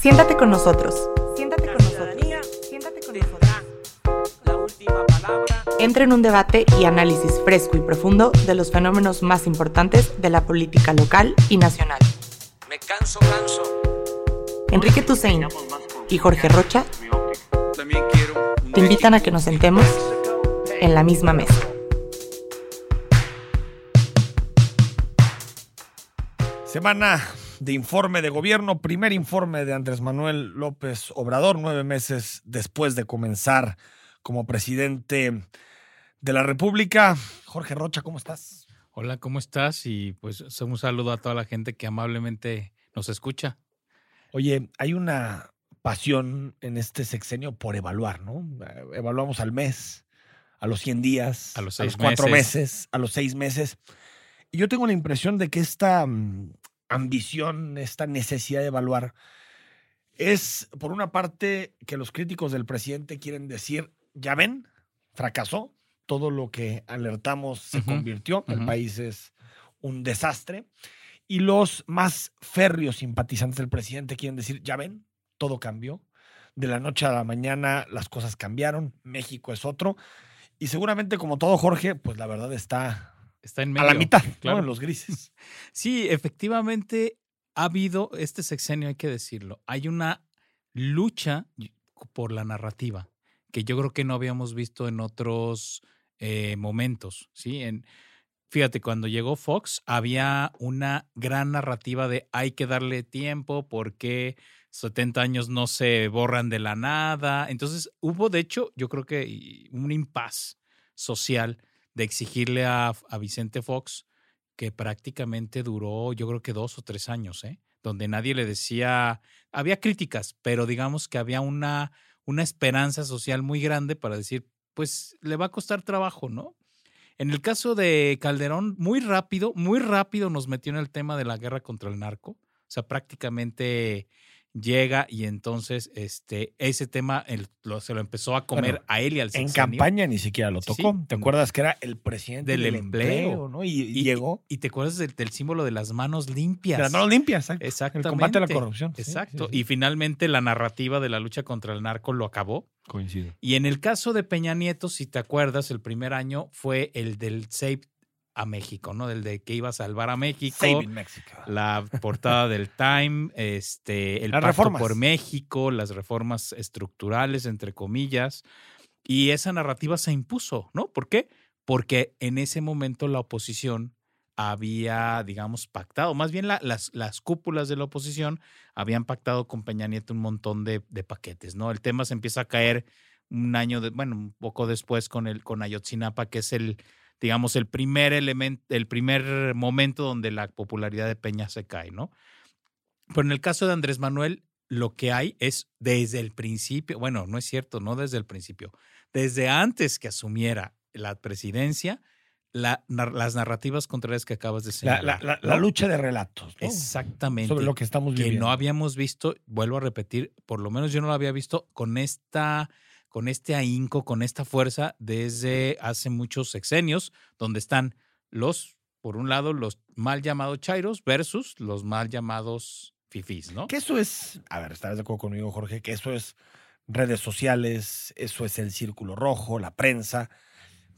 Siéntate con nosotros. Siéntate con nosotros. Siéntate con nosotros. La última palabra. Entra en un debate y análisis fresco y profundo de los fenómenos más importantes de la política local y nacional. Me canso, canso. Enrique Tusein y Jorge Rocha te invitan a que nos sentemos en la misma mesa. Semana de informe de gobierno, primer informe de Andrés Manuel López Obrador, nueve meses después de comenzar como presidente de la República. Jorge Rocha, ¿cómo estás? Hola, ¿cómo estás? Y pues un saludo a toda la gente que amablemente nos escucha. Oye, hay una pasión en este sexenio por evaluar, ¿no? Evaluamos al mes, a los 100 días, A los seis cuatro meses. meses, a los seis meses. Y yo tengo la impresión de que esta mm, ambición, esta necesidad de evaluar, es por una parte que los críticos del presidente quieren decir, ya ven, fracasó, todo lo que alertamos se convirtió, el país es un desastre. Y los más férreos simpatizantes del presidente quieren decir, ya ven, todo cambió. De la noche a la mañana las cosas cambiaron, México es otro. Y seguramente como todo Jorge, pues la verdad está Está en a medio. la mitad, ¿no? claro. En los grises. Sí, efectivamente ha habido este sexenio, hay que decirlo. Hay una lucha por la narrativa que yo creo que no habíamos visto en otros eh, momentos, ¿sí? En, fíjate, cuando llegó Fox había una gran narrativa de hay que darle tiempo porque 70 años no se borran de la nada. Entonces hubo, de hecho, yo creo que un impas social de exigirle a, a Vicente Fox que prácticamente duró, yo creo que dos o tres años, ¿eh? donde nadie le decía, había críticas, pero digamos que había una, una esperanza social muy grande para decir, pues le va a costar trabajo, ¿no? En el caso de Calderón, muy rápido, muy rápido nos metió en el tema de la guerra contra el narco. O sea, prácticamente llega y entonces este, ese tema el- lo- se lo empezó a comer Bueno, a él y al En sexenio. campaña ni siquiera lo tocó. sí. ¿Te acuerdas que era el presidente del, Del empleo, empleo. ¿no? Y, y Y- llegó Y te acuerdas del, del símbolo de las manos limpias. de las manos limpias, exacto. Exactamente. El combate a la corrupción. Exacto. sí, sí. Y finalmente la narrativa de la lucha contra el narco lo acabó. Coincido. Y en el caso de Peña Nieto, si te acuerdas, el primer año fue el del Save a México, ¿no? Del de que iba a salvar a México. Saving Mexico. La portada del Time, este, el Las pacto reformas. por México, las reformas estructurales, entre comillas. Y esa narrativa se impuso, ¿no? ¿Por qué? Porque en ese momento la oposición había, digamos, pactado, más bien la- las, las cúpulas de la oposición habían pactado con Peña Nieto un montón de, de paquetes, ¿no? El tema se empieza a caer un año, de, bueno, un poco después con el con Ayotzinapa, que es el, digamos, el primer elemento, el primer momento donde la popularidad de Peña se cae, ¿no? Pero en el caso de Andrés Manuel, lo que hay es desde el principio, bueno, no es cierto, no desde el principio, desde antes que asumiera la presidencia, la- las narrativas contrarias que acabas de La, señalar. la- la- lucha de relatos. ¿no? Exactamente. Sobre lo que estamos que viviendo. no habíamos visto, vuelvo a repetir, por lo menos yo no lo había visto con esta con este ahínco, con esta fuerza desde hace muchos sexenios, donde están los, por un lado, los mal llamados chairos versus los mal llamados fifís, ¿no? Que eso es, a ver, estarás de acuerdo conmigo, Jorge, que eso es redes sociales, eso es el círculo rojo, la prensa.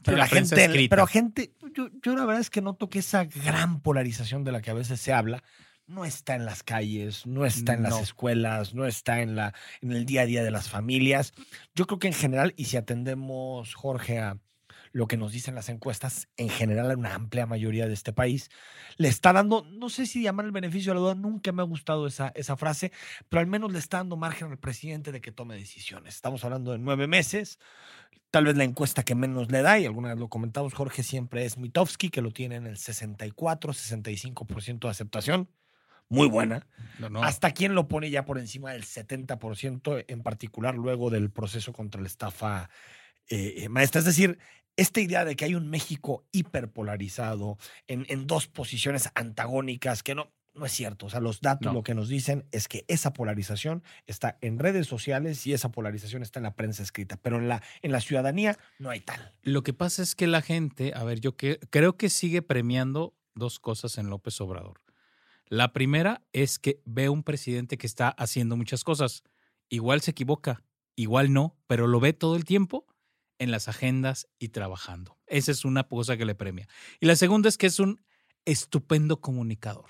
Pero la la, prensa gente, escrita. pero gente, yo, yo la verdad es que noto que esa gran polarización de la que a veces se habla no está en las calles, no está en las escuelas, no está en, la, en el día a día de las familias. Yo creo que en general, y si atendemos, Jorge, a lo que nos dicen las encuestas, en general a una amplia mayoría de este país, le está dando, no sé si llamar el beneficio de la duda, nunca me ha gustado esa, esa frase, pero al menos le está dando margen al presidente de que tome decisiones. Estamos hablando de nueve meses, tal vez la encuesta que menos le da, y alguna vez lo comentamos, Jorge, siempre es Mitofsky, que lo tiene en el 64, 65% de aceptación. Muy buena. No, no. Hasta quien lo pone ya por encima del 70%, en particular luego del proceso contra la estafa eh, eh, maestra. Es decir, esta idea de que hay un México hiperpolarizado en, en dos posiciones antagónicas, que no, no es cierto. O sea, los datos No. lo que nos dicen es que esa polarización está en redes sociales y esa polarización está en la prensa escrita, pero en la, en la ciudadanía no hay tal. Lo que pasa es que la gente, a ver, yo que, creo que sigue premiando dos cosas en López Obrador. La primera es que ve un presidente que está haciendo muchas cosas. Igual se equivoca, igual no, pero lo ve todo el tiempo en las agendas y trabajando. Esa es una cosa que le premia. Y la segunda es que es un estupendo comunicador.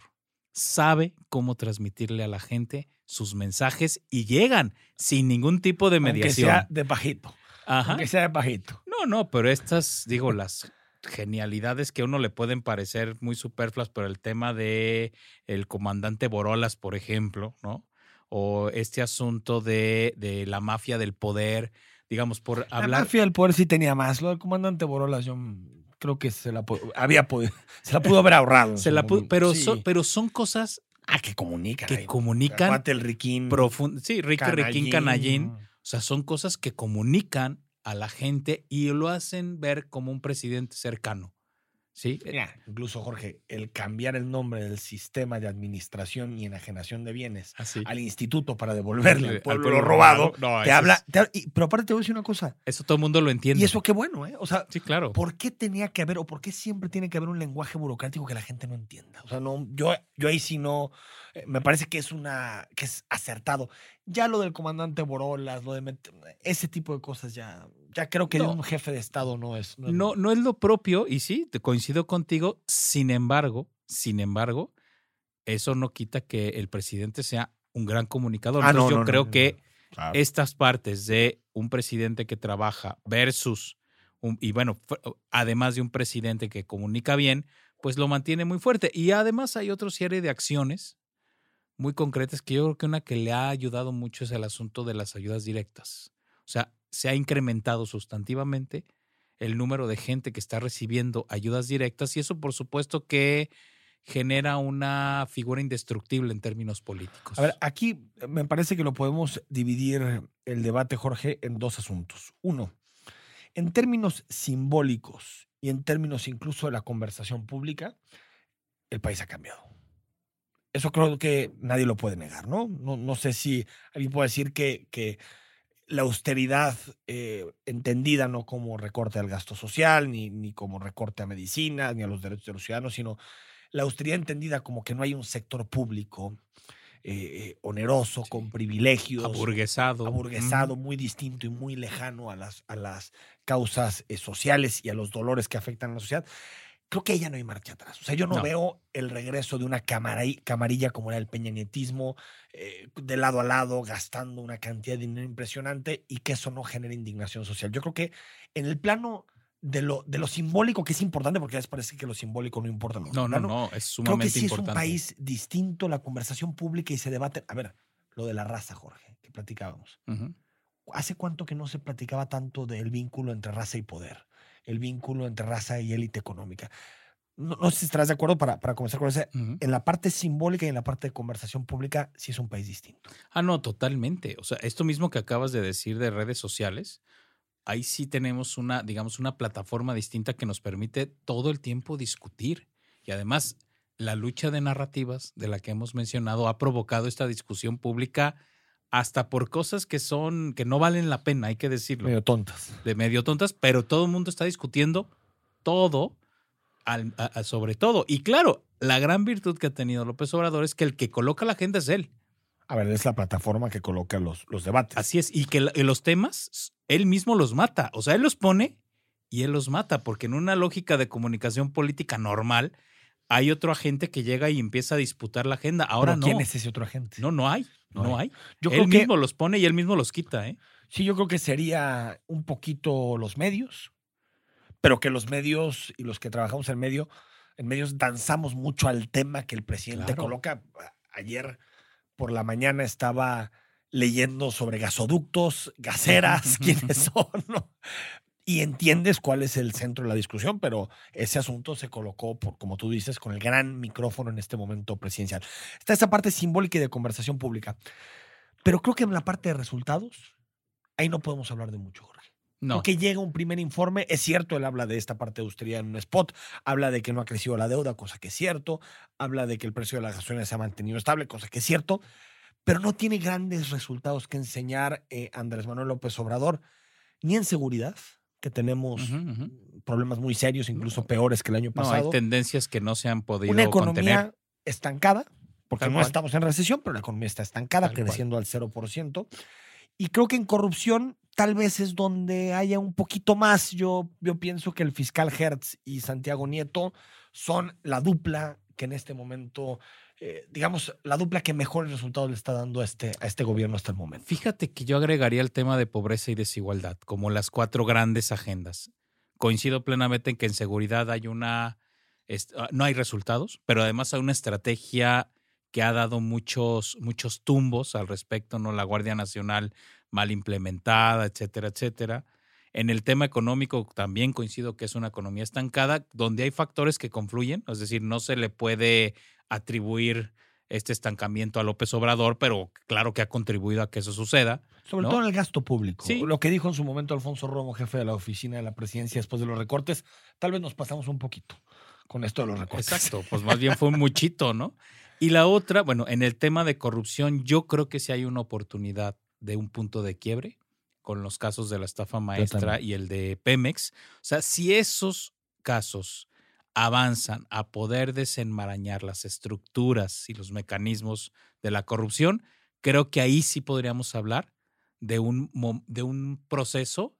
Sabe cómo transmitirle a la gente sus mensajes y llegan sin ningún tipo de Aunque mediación. sea de bajito. Ajá. Aunque sea de bajito. No, no, pero estas, digo, las genialidades que a uno le pueden parecer muy superfluas, pero el tema de el comandante Borolas, por ejemplo, ¿no? O este asunto de, de la mafia del poder, digamos, por La hablar. mafia del poder sí tenía más. Lo del comandante Borolas, yo creo que se la, había podido, se la pudo haber ahorrado. se la pero, Sí. son, pero son cosas Ah, que comunican. que ahí. comunican el Riquín. profundas. Sí, Ricky Riquín Canallín. O sea, son cosas que comunican a la gente y lo hacen ver como un presidente cercano. ¿Sí? Mira, incluso Jorge, el cambiar el nombre del sistema de administración y enajenación de bienes Así. al instituto para devolverle Al al pueblo, pueblo lo robado, robado. No, te habla. es- te habla- y- pero aparte te voy a decir una cosa. Eso todo el mundo lo entiende. Y eso qué bueno, ¿eh? O sea, Sí, claro. ¿por qué tenía que haber o por qué siempre tiene que haber un lenguaje burocrático que la gente no entienda? O sea, no, yo, yo ahí sí no, eh, me parece que es una, que es acertado. Ya lo del comandante Borolas, lo de ese tipo de cosas ya, ya creo que de un jefe de Estado no es. no es- No, no es lo propio, y sí, te coincido contigo. Sin embargo, sin embargo, eso no quita que el presidente sea un gran comunicador. Ah, Entonces, no, yo creo no, que Claro. estas partes de un presidente que trabaja versus, un- y bueno, además de un presidente que comunica bien, pues lo mantiene muy fuerte. Y además hay otra serie de acciones muy concretas que yo creo que una que le ha ayudado mucho es el asunto de las ayudas directas. O sea, se ha incrementado sustantivamente el número de gente que está recibiendo ayudas directas y eso por supuesto que genera una figura indestructible en términos políticos. A ver, aquí me parece que lo podemos dividir el debate, Jorge, en dos asuntos. Uno, en términos simbólicos y en términos incluso de la conversación pública, el país ha cambiado. Eso creo que nadie lo puede negar, ¿no? No, no sé si alguien puede decir que, que la austeridad eh, entendida no como recorte al gasto social, ni, ni como recorte a medicinas, ni a los derechos de los ciudadanos, sino la austeridad entendida como que no hay un sector público eh, eh, oneroso, Sí. con privilegios, aburguesado. aburguesado, muy distinto y muy lejano a las, a las causas eh, sociales y a los dolores que afectan a la sociedad. Creo que ya no hay marcha atrás. O sea, yo no, No. veo el regreso de una camari- camarilla como era el peñanetismo, eh, de lado a lado, gastando una cantidad de dinero impresionante y que eso no genere indignación social. Yo creo que en el plano de lo, de lo simbólico, que es importante, porque a veces parece que lo simbólico no importa. No, no, plano, no, es Creo que sumamente sí es un país distinto, la conversación pública y se debate. A ver, lo de la raza, Jorge, que platicábamos. ¿Hace cuánto que no se platicaba tanto del vínculo entre raza y poder? El vínculo entre raza y élite económica. No, no sé si estarás de acuerdo para, para comenzar con ese. Ujú. En la parte simbólica y en la parte de conversación pública, sí es un país distinto. Ah, no, totalmente. O sea, esto mismo que acabas de decir de redes sociales, ahí sí tenemos una, digamos, una plataforma distinta que nos permite todo el tiempo discutir. Y además, la lucha de narrativas de la que hemos mencionado ha provocado esta discusión pública hasta por cosas que son, que no valen la pena, hay que decirlo, Medio tontas. de medio tontas, pero todo el mundo está discutiendo todo al- a- a- sobre todo. Y claro, la gran virtud que ha tenido López Obrador es que el que coloca la agenda es él. A ver, es la plataforma que coloca los, los debates. Así es, y que la- los temas, él mismo los mata. O sea, él los pone y él los mata, porque en una lógica de comunicación política normal, hay otro agente que llega y empieza a disputar la agenda. Ahora Pero no. ¿Quién es ese otro agente? No, no hay. No No, hay. hay. Yo él creo que mismo los pone y él mismo los quita, ¿eh? Sí, yo creo que sería un poquito los medios, pero que los medios y los que trabajamos en medio, en medios danzamos mucho al tema que el presidente Claro. coloca. Ayer por la mañana estaba leyendo sobre gasoductos, gaseras, quiénes son, ¿no? Y entiendes cuál es el centro de la discusión, pero ese asunto se colocó, por, como tú dices, con el gran micrófono en este momento presidencial. Está esa parte simbólica y de conversación pública. Pero creo que en la parte de resultados, ahí no podemos hablar de mucho, Jorge. No. Porque llega un primer informe, es cierto, él habla de esta parte de austeridad en un spot, habla de que no ha crecido la deuda, cosa que es cierto, habla de que el precio de la gasolina se ha mantenido estable, cosa que es cierto, pero no tiene grandes resultados que enseñar eh, Andrés Manuel López Obrador, ni en seguridad, que tenemos problemas muy serios, incluso peores que el año No, hay pasado. tendencias que no se han podido Una economía contener. estancada, porque Tal no cual. estamos en recesión, pero la economía está estancada, Tal cual. creciendo al 0%. Y creo que en corrupción tal vez es donde haya un poquito más. Yo, yo pienso que el fiscal Hertz y Santiago Nieto son la dupla que en este momento, eh, digamos, la dupla que mejores resultados le está dando a este, a este gobierno hasta el momento. Fíjate que yo agregaría el tema de pobreza y desigualdad como las cuatro grandes agendas. Coincido plenamente en que en seguridad hay una, ah, no hay resultados, pero además hay una estrategia que ha dado muchos, muchos tumbos al respecto, ¿no? La Guardia Nacional mal implementada, etcétera, etcétera. En el tema económico también coincido que es una economía estancada, donde hay factores que confluyen, es decir, no se le puede atribuir este estancamiento a López Obrador, pero claro que ha contribuido a que eso suceda. Sobre ¿no? todo en el gasto público. Sí. Lo que dijo en su momento Alfonso Romo, jefe de la oficina de la presidencia después de los recortes, tal vez nos pasamos un poquito con esto de los recortes. Exacto, pues más bien fue un muchito, ¿no? Y la otra, bueno, en el tema de corrupción, yo creo que sí hay una oportunidad de un punto de quiebre con los casos de la estafa maestra y el de Pemex. O sea, si esos casos avanzan a poder desenmarañar las estructuras y los mecanismos de la corrupción, creo que ahí sí podríamos hablar de un, de un proceso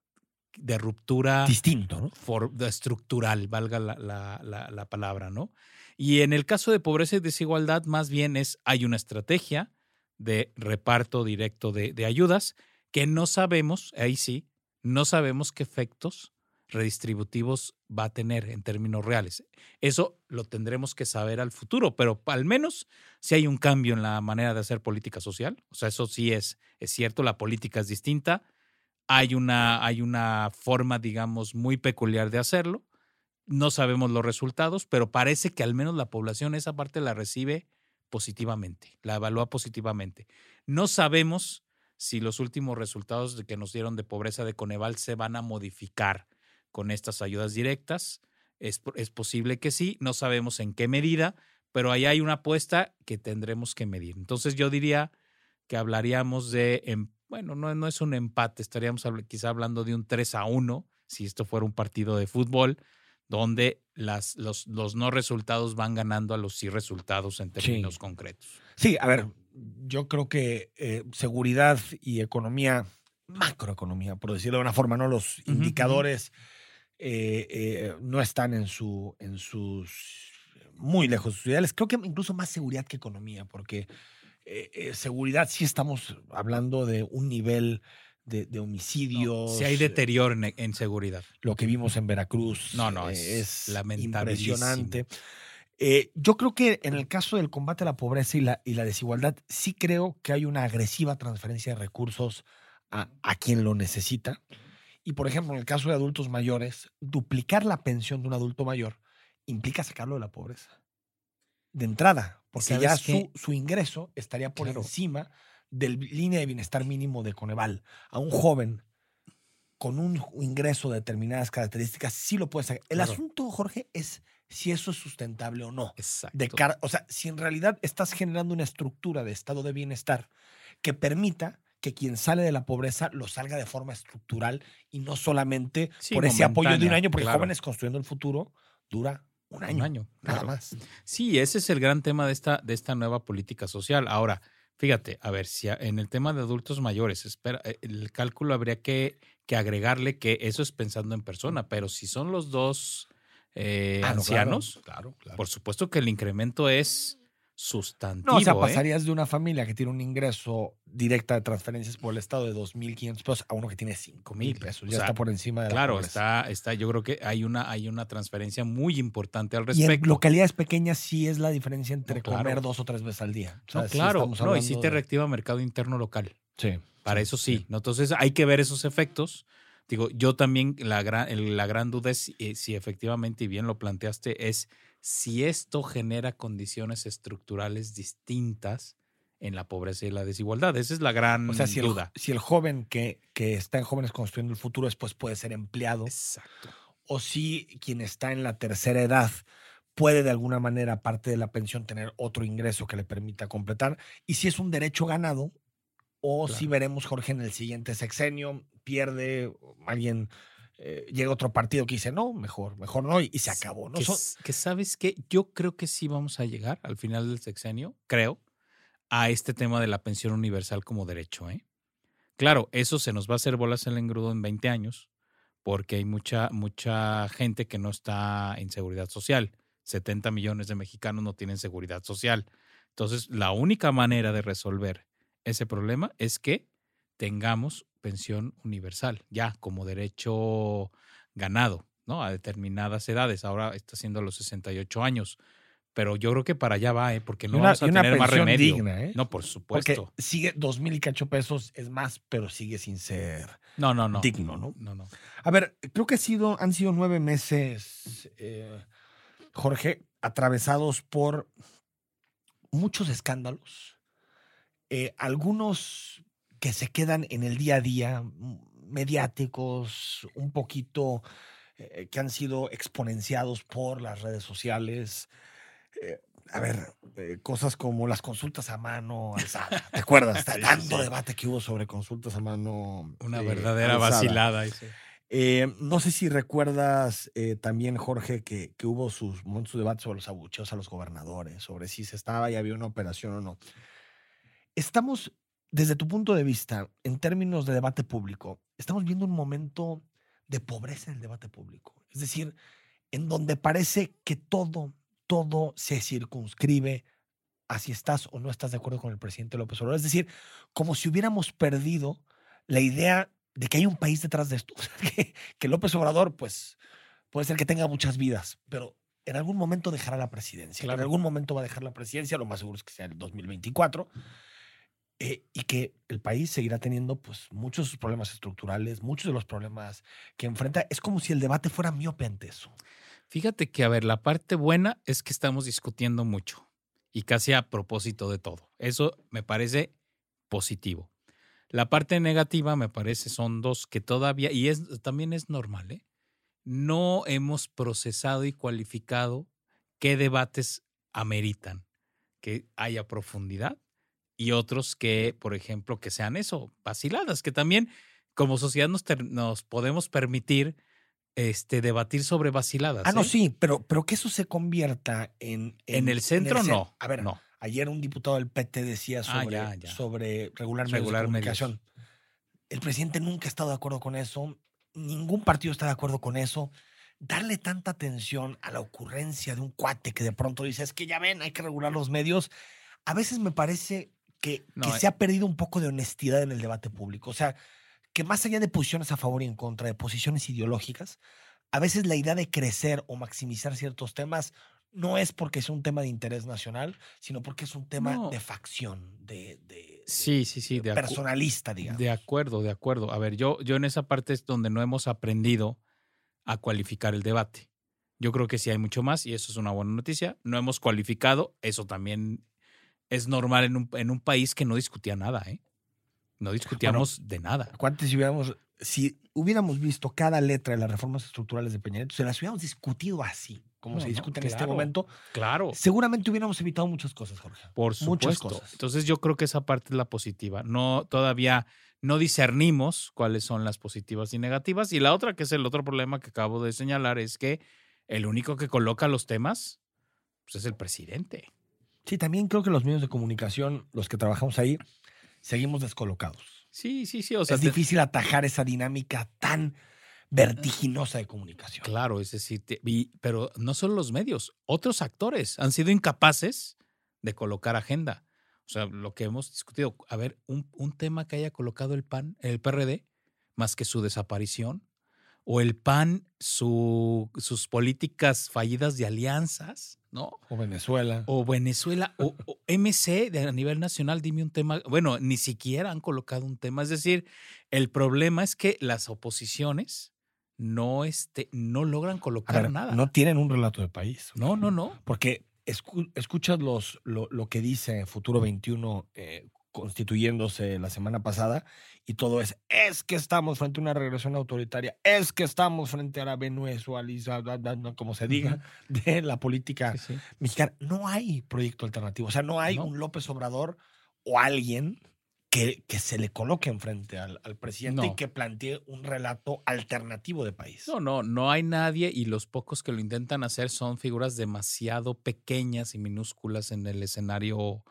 de ruptura Distinto, ¿no? for- de estructural, valga la, la- la- la palabra, ¿no? Y en el caso de pobreza y desigualdad, más bien es, hay una estrategia de reparto directo de, de ayudas que no sabemos, ahí sí, no sabemos qué efectos redistributivos va a tener en términos reales. Eso lo tendremos que saber al futuro, pero al menos si hay un cambio en la manera de hacer política social, o sea, eso sí es, es cierto, la política es distinta, hay una, hay una forma, digamos, muy peculiar de hacerlo. No sabemos los resultados, pero parece que al menos la población esa parte la recibe positivamente, la evalúa positivamente. No sabemos si los últimos resultados que nos dieron de pobreza de Coneval se van a modificar con estas ayudas directas. Es, es posible que sí, no sabemos en qué medida, pero ahí hay una apuesta que tendremos que medir. Entonces yo diría que hablaríamos de, em- bueno, no, no es un empate, estaríamos quizá hablando de un 3 a 1, si esto fuera un partido de fútbol, donde las, los, los no resultados van ganando a los sí resultados en términos Sí. concretos. Sí, a ver, yo creo que eh, seguridad y economía, macroeconomía, por decirlo de una forma, ¿no? Los indicadores eh, eh, no están en su, en sus muy lejos de sus ideales. Creo que incluso más seguridad que economía, porque eh, seguridad sí estamos hablando de un nivel de, de homicidios. Si hay deterioro en, en seguridad. lo que vimos en Veracruz No, no, es es impresionante. Eh, yo creo que en el caso del combate a la pobreza y la, y la desigualdad, sí creo que hay una agresiva transferencia de recursos a, a quien lo necesita. Y por ejemplo, en el caso de adultos mayores, duplicar la pensión de un adulto mayor implica sacarlo de la pobreza. De entrada, porque ¿Sabes ya su, su ingreso estaría por Claro. encima del línea de bienestar mínimo de Coneval. A un joven con un ingreso de determinadas características, sí lo puede sacar. El Claro. asunto, Jorge, es si eso es sustentable o no. Exacto. De cara, o sea, si en realidad estás generando una estructura de estado de bienestar que permita que quien sale de la pobreza lo salga de forma estructural y no solamente Sí, por ese apoyo de un año, porque claro. jóvenes construyendo el futuro dura un año. Un año, Nada claro. más. Sí, ese es el gran tema de esta, de esta nueva política social. Ahora, fíjate, a ver, si en el tema de adultos mayores, espera, eh, el cálculo habría que, que agregarle que eso es pensando en persona, pero si son los dos eh, Ah, no, ancianos, Claro, claro. por supuesto que el incremento es sustantivo. No, o sea, ¿eh? pasarías de una familia que tiene un ingreso directa de transferencias por el Estado de 2.500 pesos a uno que tiene 5.000 pesos. O Ya sea, está por encima de la Claro, pobreza. está, está, yo creo que hay una, hay una transferencia muy importante al Y en respecto. localidades pequeñas sí es la diferencia entre No, claro. comer dos o tres veces al día. O sea, No, claro, no, y sí te de- reactiva mercado interno local. Sí. Para eso sí, ¿no? Entonces hay que ver esos efectos. Digo, yo también la gran, la gran duda es si, eh, si efectivamente, y bien lo planteaste, es si esto genera condiciones estructurales distintas en la pobreza y la desigualdad. Esa es la gran O sea, si el, duda. si el joven que, que está en Jóvenes Construyendo el Futuro después puede ser empleado, Exacto. o si quien está en la tercera edad puede de alguna manera, aparte de la pensión, tener otro ingreso que le permita completar, y si es un derecho ganado, o si veremos, Jorge, en el siguiente sexenio, pierde alguien eh, llega otro partido que dice, no, mejor, mejor no, y, y se acabó. ¿no? Que, Son- s- que sabes que yo creo que sí vamos a llegar al final del sexenio, creo, a este tema de la pensión universal como derecho. ¿eh? Claro, eso se nos va a hacer bolas en el engrudo en 20 años, porque hay mucha, mucha gente que no está en seguridad social. 70 millones de mexicanos no tienen seguridad social. Entonces, la única manera de resolver ese problema es que tengamos pensión universal, ya como derecho ganado, ¿no? A determinadas edades. Ahora está haciendo los 68 años. Pero yo creo que para allá va, ¿eh? Porque no una- vamos a una tener más remedio. digna, ¿eh? No, por porque supuesto. sigue dos mil y cacho pesos, es más, pero sigue sin ser No, no, no. digno, ¿no? No, no. A ver, creo que ha sido, han sido nueve meses, eh, Jorge, atravesados por muchos escándalos, eh, algunos que se quedan en el día a día, m- mediáticos, un poquito eh, que han sido exponenciados por las redes sociales. Eh, a ver, eh, cosas como las consultas a mano alzada. ¿Te acuerdas? Tanto debate que hubo sobre consultas a mano. Una verdadera alzada. vacilada. ese. Eh, no sé si recuerdas eh, también, Jorge, que, que hubo sus de debate sobre los abucheos a los gobernadores, sobre si se estaba y había una operación o no. Estamos, desde tu punto de vista, en términos de debate público, estamos viendo un momento de pobreza en el debate público. Es decir, en donde parece que todo, todo se circunscribe a si estás o no estás de acuerdo con el presidente López Obrador. Es decir, como si hubiéramos perdido la idea de que hay un país detrás de esto. O sea, que, que López Obrador, pues, puede ser que tenga muchas vidas, pero en algún momento dejará la presidencia. Claro. En algún momento va a dejar la presidencia, lo más seguro es que sea el 2024. Eh, y que el país seguirá teniendo pues muchos de sus problemas estructurales, muchos de los problemas que enfrenta. Es como si el debate fuera miope ante eso. Fíjate que, a ver, la parte buena es que estamos discutiendo mucho y casi a propósito de todo. Eso me parece positivo. La parte negativa me parece son dos que todavía, y es, también es normal, ¿eh? no hemos procesado y cualificado qué debates ameritan, que haya profundidad y otros que, por ejemplo, que sean eso, vaciladas, que también como sociedad nos, nos podemos permitir este, debatir sobre vaciladas. Ah, no, ¿eh? sí, pero, pero que eso se convierta en... En el centro, cen- no. A ver, no. ayer un diputado del PT decía Ah, sobre, ya, ya. sobre regular medios Regular de medios. comunicación. El presidente nunca ha estado de acuerdo con eso. Ningún partido está de acuerdo con eso. Darle tanta atención a la ocurrencia de un cuate que de pronto dice, es que ya ven, hay que regular los medios. A veces me parece que, No, que eh. se ha perdido un poco de honestidad en el debate público. O sea, que más allá de posiciones a favor y en contra, de posiciones ideológicas, a veces la idea de crecer o maximizar ciertos temas no es porque es un tema de interés nacional, sino porque es un tema No. de facción, de, de- Sí, sí, sí, de, personalista, digamos. de acuerdo, de acuerdo. A ver, yo, yo en esa parte es donde no hemos aprendido a cualificar el debate. Yo creo que sí hay mucho más y eso es una buena noticia. No hemos cualificado, eso también es normal en un, en un país que no discutía nada, ¿eh? No discutíamos de nada. Acuérdate si hubiéramos, si hubiéramos visto cada letra de las reformas estructurales de Peña Nieto, se las hubiéramos discutido así, como No, se no, discute en este momento, Claro. seguramente hubiéramos evitado muchas cosas, Jorge. Por Muchas supuesto. cosas. Entonces yo creo que esa parte es la positiva. No, todavía no discernimos cuáles son las positivas y negativas. Y la otra, que es el otro problema que acabo de señalar, es que el único que coloca los temas pues, es el presidente. Sí, también creo que los medios de comunicación, los que trabajamos ahí, seguimos descolocados. Sí, sí, sí. O sea, es te- difícil atajar esa dinámica tan vertiginosa de comunicación. claro, es decir, te- y- pero no solo los medios, otros actores han sido incapaces de colocar agenda. O sea, lo que hemos discutido, a ver, un, un tema que haya colocado el PAN, el PRD, más que su desaparición, o el PAN, su- sus políticas fallidas de alianzas, ¿no? O Venezuela. O Venezuela, o, o MC de, a nivel nacional, dime un tema. Bueno, ni siquiera han colocado un tema. Es decir, el problema es que las oposiciones no, este, no logran colocar ver, nada. no tienen un relato de país. no, no, no. Porque escu- escuchas los, lo, lo que dice Futuro 21 eh, constituyéndose la semana pasada y todo es, es que estamos frente a una regresión autoritaria, es que estamos frente a la bla, como se diga, de la política Sí, sí. mexicana. No hay proyecto alternativo, o sea, no hay No. un López Obrador o alguien que, que se le coloque enfrente al, al presidente y que plantee un relato alternativo de país. No, no, no hay nadie y los pocos que lo intentan hacer son figuras demasiado pequeñas y minúsculas en el escenario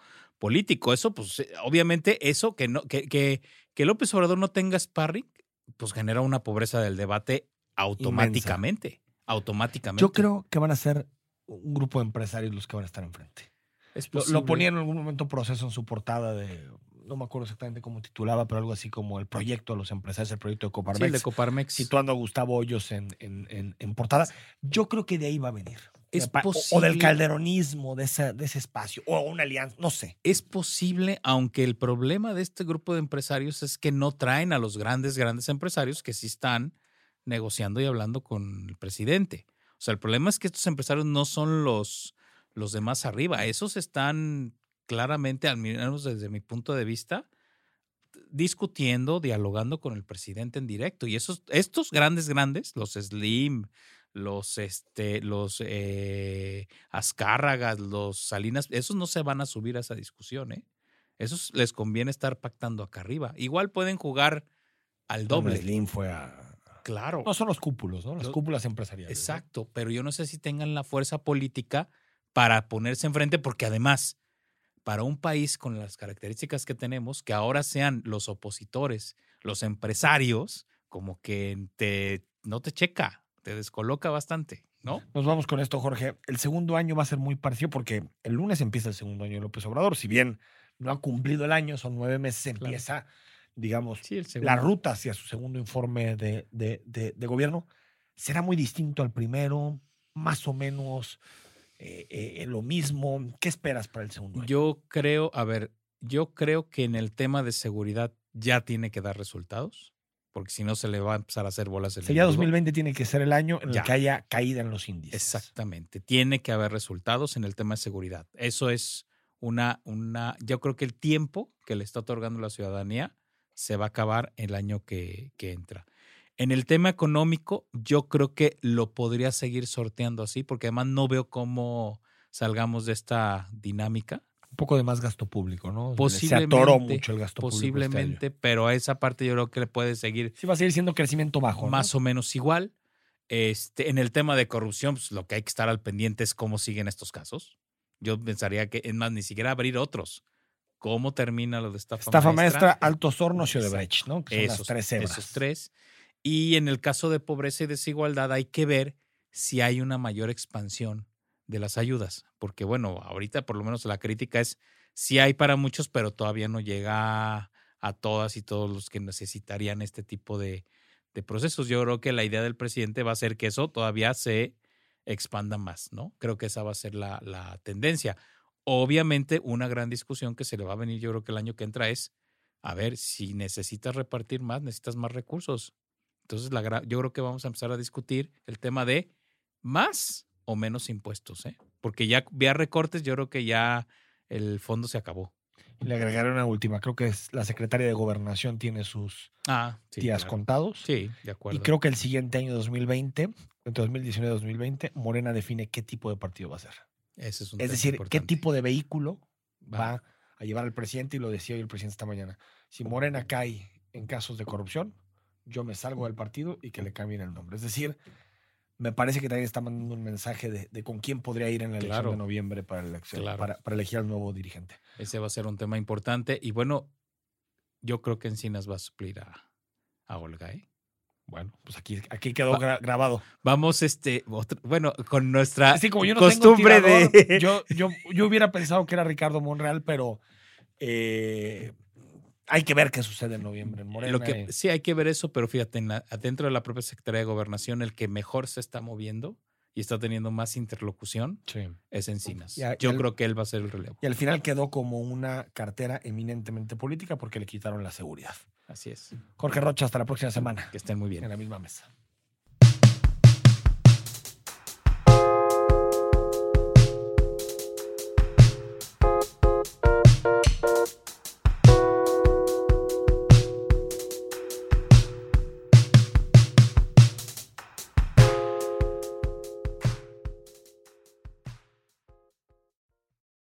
político. Eso, pues, eh, obviamente, eso que no, que, que, que López Obrador no tenga sparring, pues genera una pobreza del debate automáticamente. Automáticamente. Yo creo que van a ser un grupo de empresarios los que van a estar enfrente. Es Lo, lo ponía en algún momento proceso en su portada de, no me acuerdo exactamente cómo titulaba, pero algo así como el proyecto de los empresarios, el proyecto de Sí, Coparmex, el de Coparmex. situando a Gustavo Hoyos en, en, en- en portada. Yo creo que de ahí va a venir. Es o- O, del calderonismo, de, esa, de ese espacio, o una alianza, no sé. Es posible, aunque el problema de este grupo de empresarios es que no traen a los grandes, grandes empresarios que sí están negociando y hablando con el presidente. O sea, el problema es que estos empresarios no son los, los de más arriba. Esos están claramente, al menos desde mi punto de vista, discutiendo, dialogando con el presidente en directo. Y esos, estos grandes, grandes, los Slim, los, este, los eh, Azcárragas, los Salinas, esos no se van a subir a esa discusión, ¿eh? Esos les conviene estar pactando acá arriba. Igual pueden jugar al doble. Slim fue a... Claro. No son los cúpulos, ¿no? Las cúpulas empresariales. Exacto, pero yo no sé si tengan la fuerza política para ponerse enfrente, porque además, para un país con las características que tenemos, que ahora sean los opositores, los empresarios, como que te, no te checa, te descoloca bastante, ¿no? Nos vamos con esto, Jorge. El segundo año va a ser muy parecido porque el lunes empieza el segundo año de López Obrador. Si bien no ha cumplido el año, son nueve meses, Claro. empieza, digamos, Sí, la ruta hacia su segundo informe de, de- de- de gobierno. ¿Será muy distinto al primero? Más o menos eh, eh, lo mismo. ¿Qué esperas para el segundo año? Yo creo, a ver, yo creo que en el tema de seguridad ya tiene que dar resultados, porque si no se le va a empezar a hacer bolas el ya embudo. 2020 tiene que ser el año en Ya. el que haya caída en los índices. Exactamente. Tiene que haber resultados en el tema de seguridad. Eso es una, una, yo creo que el tiempo que le está otorgando la ciudadanía se va a acabar el año que, que entra. En el tema económico, yo creo que lo podría seguir sorteando así, porque además no veo cómo salgamos de esta dinámica. Un poco de más gasto público, ¿no? Se atoró mucho el gasto público. este. Posiblemente, pero a esa parte yo creo que le puede seguir Sí, va a seguir siendo crecimiento bajo. ¿no? más o menos igual. Este, en el tema de corrupción, pues, lo que hay que estar al pendiente es cómo siguen estos casos. Yo pensaría que, es más, ni siquiera abrir otros. ¿Cómo termina lo de estafa, Estafa maestra, maestra? Altos Hornos y. Odebrecht, ¿no? Que son las Esos, tres hebras. esos tres. Y en el caso de pobreza y desigualdad hay que ver si hay una mayor expansión de las ayudas. Porque bueno, ahorita por lo menos la crítica es sí hay para muchos, pero todavía no llega a todas y todos los que necesitarían este tipo de, de procesos. Yo creo que la idea del presidente va a ser que eso todavía se expanda más, ¿no? Creo que esa va a ser la, la tendencia. Obviamente, una gran discusión que se le va a venir, yo creo que el año que entra es, a ver, si necesitas repartir más, necesitas más recursos. Entonces, la, yo creo que vamos a empezar a discutir el tema de más o menos impuestos, ¿eh? Porque ya vía recortes, yo creo que ya el fondo se acabó. Y Le agregaré una última. Creo que es la secretaria de Gobernación tiene sus Ah, sí. días claro. contados. Sí, de acuerdo. Y creo que el siguiente año 2020, entre 2019 y 2020, Morena define qué tipo de partido va a ser. Ese es un Es decir, qué tipo de vehículo Va. va a llevar al presidente, y lo decía hoy el presidente esta mañana. Si Morena cae en casos de corrupción, yo me salgo del partido y que le cambien el nombre. Es decir, me parece que también está mandando un mensaje de, de con quién podría ir en la elección Claro. de noviembre para, elección, Claro. para, para elegir al nuevo dirigente. Ese va a ser un tema importante. Y bueno, yo creo que Encinas va a suplir a, a Olga, ¿eh? Bueno, pues aquí, aquí quedó Va- gra- grabado. Vamos, este, otro- bueno, con nuestra Así como yo no costumbre tengo tirador, de. yo, yo, yo hubiera pensado que era Ricardo Monreal, pero eh, hay que ver qué sucede en noviembre en Morena. Lo que, y- sí, hay que ver eso, pero fíjate, en la- dentro de la propia Secretaría de Gobernación, el que mejor se está moviendo y está teniendo más interlocución sí. es Encinas. Y a- y Yo al- creo que él va a ser el relevo. Y al final quedó como una cartera eminentemente política porque le quitaron la seguridad. Así es. Jorge Rocha, hasta la próxima semana Que estén muy bien. en la misma mesa.